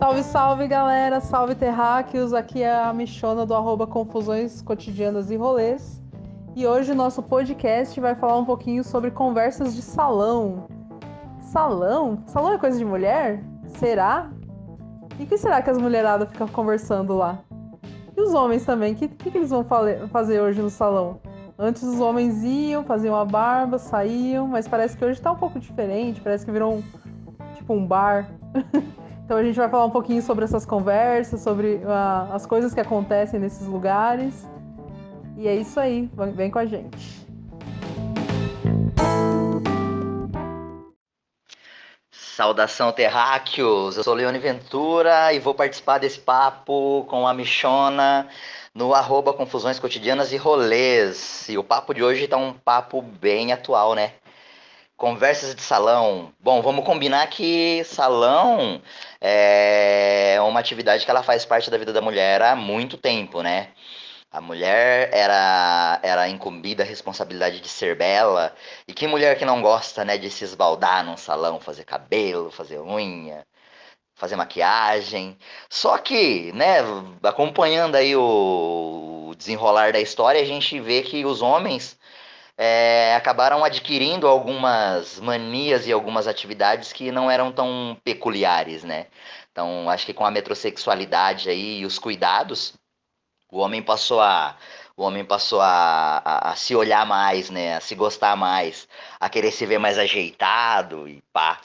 Salve, salve galera, salve terráqueos, aqui é a Michona do arroba Confusões Cotidianas e Rolês. E hoje o nosso podcast vai falar um pouquinho sobre conversas de salão. Salão? Salão é coisa de mulher? Será? E que será que as mulheradas ficam conversando lá? E os homens também, o que, que, que, eles vão fazer hoje no salão? Antes os homens iam, faziam a barba, saíam, mas parece que hoje tá um pouco diferente, parece que virou um, tipo um bar. Então a gente vai falar um pouquinho sobre essas conversas, sobre uh, as coisas que acontecem nesses lugares. E é isso aí, vem com a gente. Saudação terráqueos, eu sou Leone Ventura e vou participar desse papo com a Michona no arroba Confusões Cotidianas e Rolês. E o papo de hoje tá um papo bem atual, né? Conversas de salão. Bom, vamos combinar que salão é uma atividade que ela faz parte da vida da mulher há muito tempo, né? A mulher era, era incumbida a responsabilidade de ser bela. E que mulher que não gosta, né, de se esbaldar num salão, fazer cabelo, fazer unha, fazer maquiagem. Só que, né, acompanhando aí o desenrolar da história, a gente vê que os homens é, acabaram adquirindo algumas manias e algumas atividades que não eram tão peculiares, né? Então, acho que com a metrosexualidade aí e os cuidados, o homem passou a o homem passou a, a, a, se olhar mais, né? A se gostar mais, a querer se ver mais ajeitado e pá.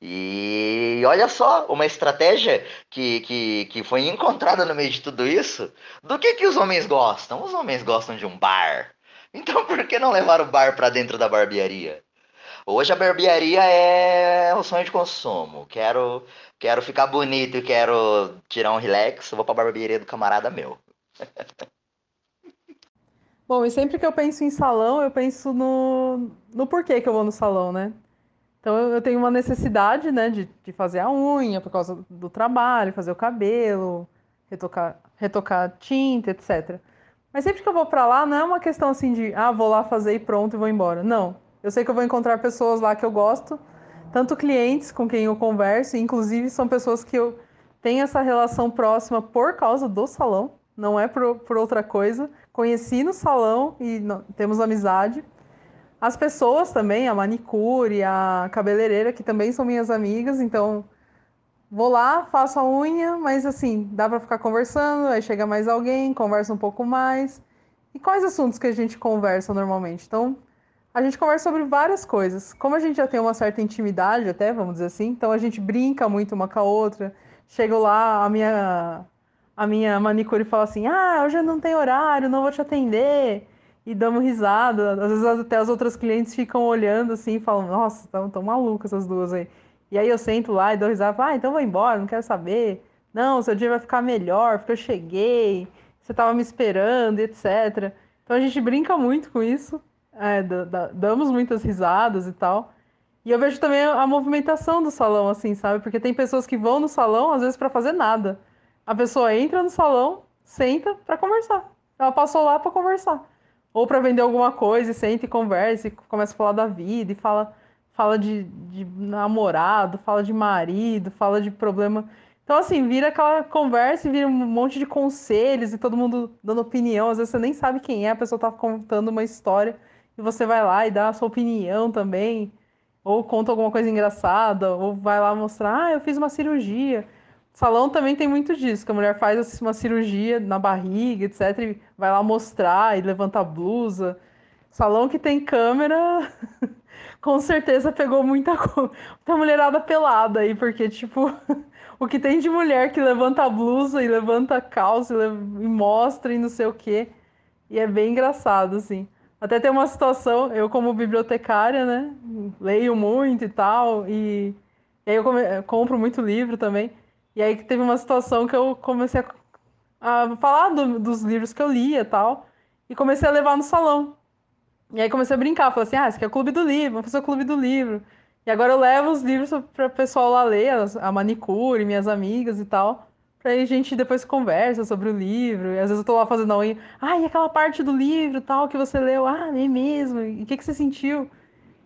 E olha só, uma estratégia que, que, que foi encontrada no meio de tudo isso. Do que, que os homens gostam? Os homens gostam de um bar, então por que não levar o bar para dentro da barbearia? Hoje a barbearia é o sonho de consumo. Quero, quero ficar bonito e quero tirar um relax, vou para a barbearia do camarada meu. Bom, e sempre que eu penso em salão, eu penso no, no porquê que eu vou no salão, né? Então eu tenho uma necessidade, né, de, de fazer a unha por causa do trabalho, fazer o cabelo, retocar, retocar tinta, etc. Mas sempre que eu vou para lá, não é uma questão assim de, ah, vou lá fazer e pronto e vou embora. Não. Eu sei que eu vou encontrar pessoas lá que eu gosto, tanto clientes com quem eu converso, inclusive são pessoas que eu tenho essa relação próxima por causa do salão, não é por, por outra coisa. Conheci no salão e não, temos amizade. As pessoas também, a manicure, a cabeleireira, que também são minhas amigas, então Vou lá, faço a unha, mas assim, dá para ficar conversando, aí chega mais alguém, conversa um pouco mais. E quais assuntos que a gente conversa normalmente? Então, a gente conversa sobre várias coisas. Como a gente já tem uma certa intimidade, até, vamos dizer assim, então a gente brinca muito uma com a outra. Chego lá, a minha, a minha manicure fala assim: ah, hoje eu não tenho horário, não vou te atender. E damos risada. Às vezes até as outras clientes ficam olhando assim e falam: nossa, estão tão malucas essas duas aí. E aí eu sento lá e dou risada, ah, então vou embora, não quero saber. Não, seu dia vai ficar melhor, porque eu cheguei, você estava me esperando, etc. Então a gente brinca muito com isso, é, damos muitas risadas e tal. E eu vejo também a movimentação do salão, assim, sabe? Porque tem pessoas que vão no salão, às vezes, para fazer nada. A pessoa entra no salão, senta para conversar. Ela passou lá para conversar. Ou para vender alguma coisa, e senta e conversa, e começa a falar da vida, e fala fala de, de namorado, fala de marido, fala de problema. Então, assim, vira aquela conversa e vira um monte de conselhos e todo mundo dando opinião. Às vezes você nem sabe quem é, a pessoa tá contando uma história e você vai lá e dá a sua opinião também. Ou conta alguma coisa engraçada, ou vai lá mostrar, ah, eu fiz uma cirurgia. Salão também tem muito disso, que a mulher faz uma cirurgia na barriga, etc. E vai lá mostrar e levanta a blusa. Salão que tem câmera com certeza pegou muita, muita mulherada pelada aí, porque, tipo, o que tem de mulher que levanta a blusa e levanta a calça e, e mostra e não sei o quê. E é bem engraçado, assim. Até tem uma situação, eu como bibliotecária, né, leio muito e tal, e, e aí eu, come, eu compro muito livro também. E aí teve uma situação que eu comecei a, a falar do, dos livros que eu lia e tal, e comecei a levar no salão. E aí comecei a brincar, falei assim, ah, esse aqui é o clube do livro, vamos fazer o clube do livro. E agora eu levo os livros para o pessoal lá ler, a manicure, minhas amigas e tal. Aí a gente depois conversa sobre o livro. E às vezes eu tô lá fazendo a. Ah, e aquela parte do livro tal que você leu? Ah, é mesmo. E o que, que você sentiu?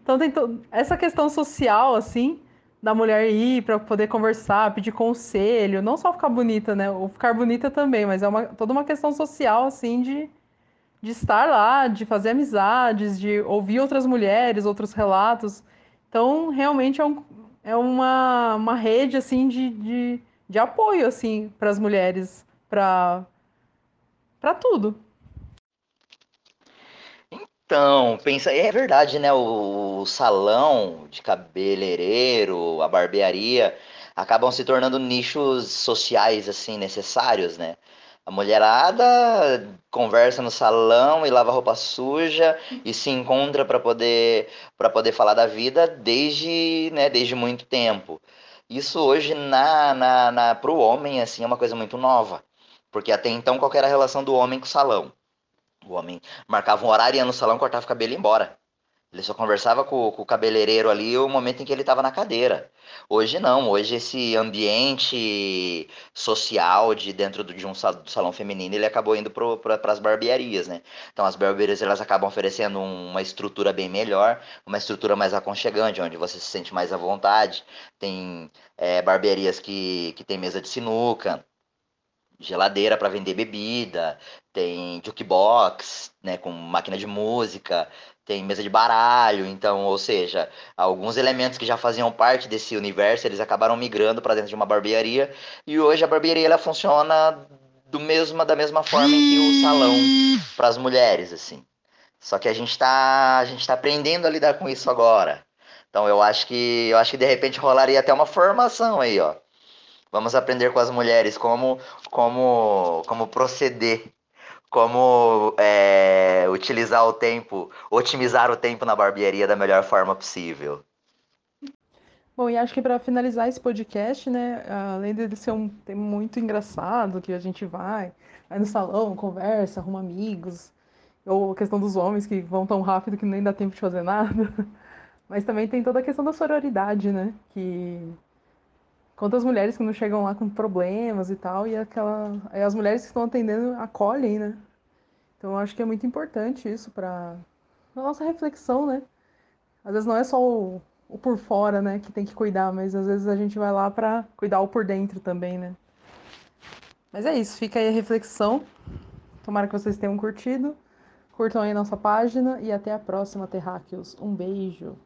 Então tem to... essa questão social, assim, da mulher ir para poder conversar, pedir conselho, não só ficar bonita, né? Ou ficar bonita também, mas é uma, toda uma questão social, assim, de, de estar lá, de fazer amizades, de ouvir outras mulheres, outros relatos. Então, realmente é, um, é uma, uma rede, assim, de, de, de apoio, assim, para as mulheres, para tudo. Então, pensa, é verdade, né? O, o salão de cabeleireiro, a barbearia, acabam se tornando nichos sociais assim necessários, né? A mulherada conversa no salão e lava roupa suja e se encontra para poder para poder falar da vida desde, né, desde muito tempo. Isso hoje na, na, na para o homem assim é uma coisa muito nova, porque até então qual era a relação do homem com o salão? O homem marcava um horário, ia no salão, cortava o cabelo e ia embora. Ele só conversava com, com o cabeleireiro ali o momento em que ele estava na cadeira. Hoje não, hoje esse ambiente social de dentro de um salão feminino, ele acabou indo para as barbearias, né? Então as barbearias elas acabam oferecendo uma estrutura bem melhor, uma estrutura mais aconchegante, onde você se sente mais à vontade. Tem é, barbearias que, que tem mesa de sinuca, geladeira para vender bebida, tem jukebox, né, com máquina de música, tem mesa de baralho, então, ou seja, alguns elementos que já faziam parte desse universo, eles acabaram migrando para dentro de uma barbearia, e hoje a barbearia ela funciona do mesmo da mesma forma que o salão para as mulheres, assim. Só que a gente está a gente tá aprendendo a lidar com isso agora. Então eu acho que eu acho que de repente rolaria até uma formação aí, ó Vamos aprender com as mulheres como, como, como proceder, como é, utilizar o tempo, otimizar o tempo na barbearia da melhor forma possível. Bom, e acho que para finalizar esse podcast, né, além de ser um tema muito engraçado, que a gente vai, vai no salão, conversa, arruma amigos, ou a questão dos homens que vão tão rápido que nem dá tempo de fazer nada, mas também tem toda a questão da sororidade, né, que Quantas mulheres que não chegam lá com problemas e tal, e aquela, aí as mulheres que estão atendendo acolhem, né? Então eu acho que é muito importante isso para a nossa reflexão, né? Às vezes não é só o, o, por fora, né, que tem que cuidar, mas às vezes a gente vai lá para cuidar o por dentro também, né? Mas é isso, fica aí a reflexão. Tomara que vocês tenham curtido. Curtam aí a nossa página e até a próxima, Terráqueos. Um beijo.